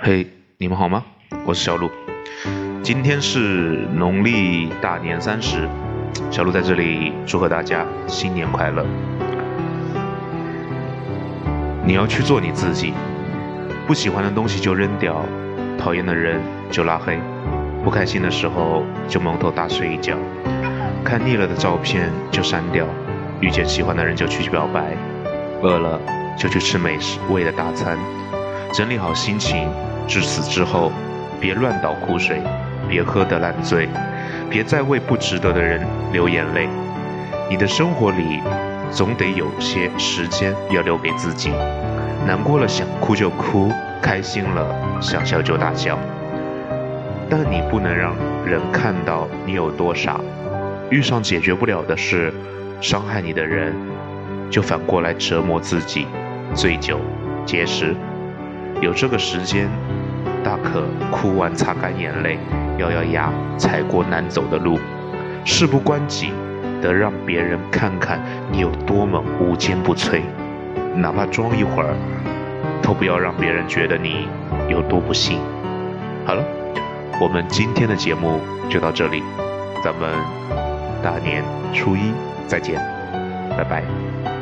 嘿，你们好吗？我是小鹿。今天是农历大年三十，小鹿在这里祝贺大家新年快乐。你要去做你自己，不喜欢的东西就扔掉，讨厌的人就拉黑，不开心的时候就蒙头大睡一觉，看腻了的照片就删掉，遇见喜欢的人就去表白，饿了就去吃美食味的大餐，整理好心情。至此之后，别乱倒苦水，别喝得烂醉，别再为不值得的人流眼泪。你的生活里，总得有些时间要留给自己。难过了想哭就哭，开心了想笑就大笑。但你不能让人看到你有多傻。遇上解决不了的事，伤害你的人，就反过来折磨自己。醉酒、节食，有这个时间。大可哭完擦干眼泪，咬咬牙踩过难走的路，事不关己得让别人看看你有多么无坚不摧，哪怕装一会儿，都不要让别人觉得你有多不幸。好了，我们今天的节目就到这里，咱们大年初一再见，拜拜。